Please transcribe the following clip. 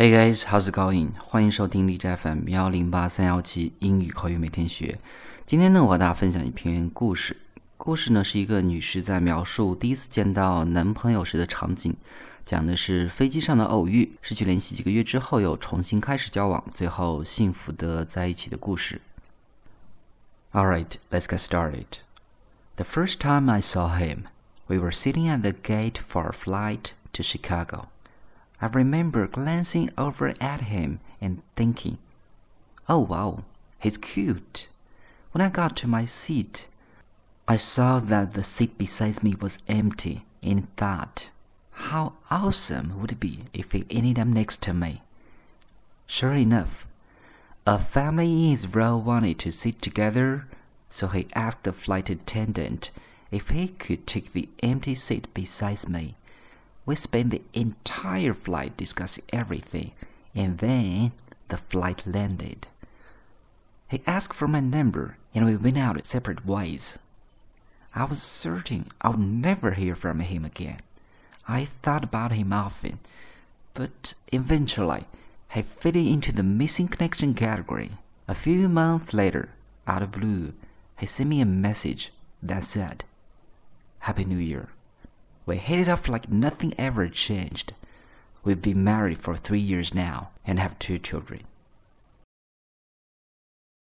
Hey guys, how's it going？欢迎收听荔枝 FM 幺零八三幺七英语口语每天学。今天呢，我和大家分享一篇故事。故事呢是一个女士在描述第一次见到男朋友时的场景，讲的是飞机上的偶遇，失去联系几个月之后又重新开始交往，最后幸福的在一起的故事。All right, let's get started. The first time I saw him, we were sitting at the gate for a flight to Chicago. I remember glancing over at him and thinking, oh wow, he's cute. When I got to my seat, I saw that the seat beside me was empty and thought, how awesome would it be if he ended up next to me? Sure enough, a family in row wanted to sit together, so he asked the flight attendant if he could take the empty seat beside me. We spent the entire flight discussing everything, and then the flight landed. He asked for my number, and we went out separate ways. I was certain I would never hear from him again. I thought about him often, but eventually he fitted into the missing connection category. A few months later, out of blue, he sent me a message that said, Happy New Year. We hit it off like nothing ever changed. We've been married for three years now and have two children.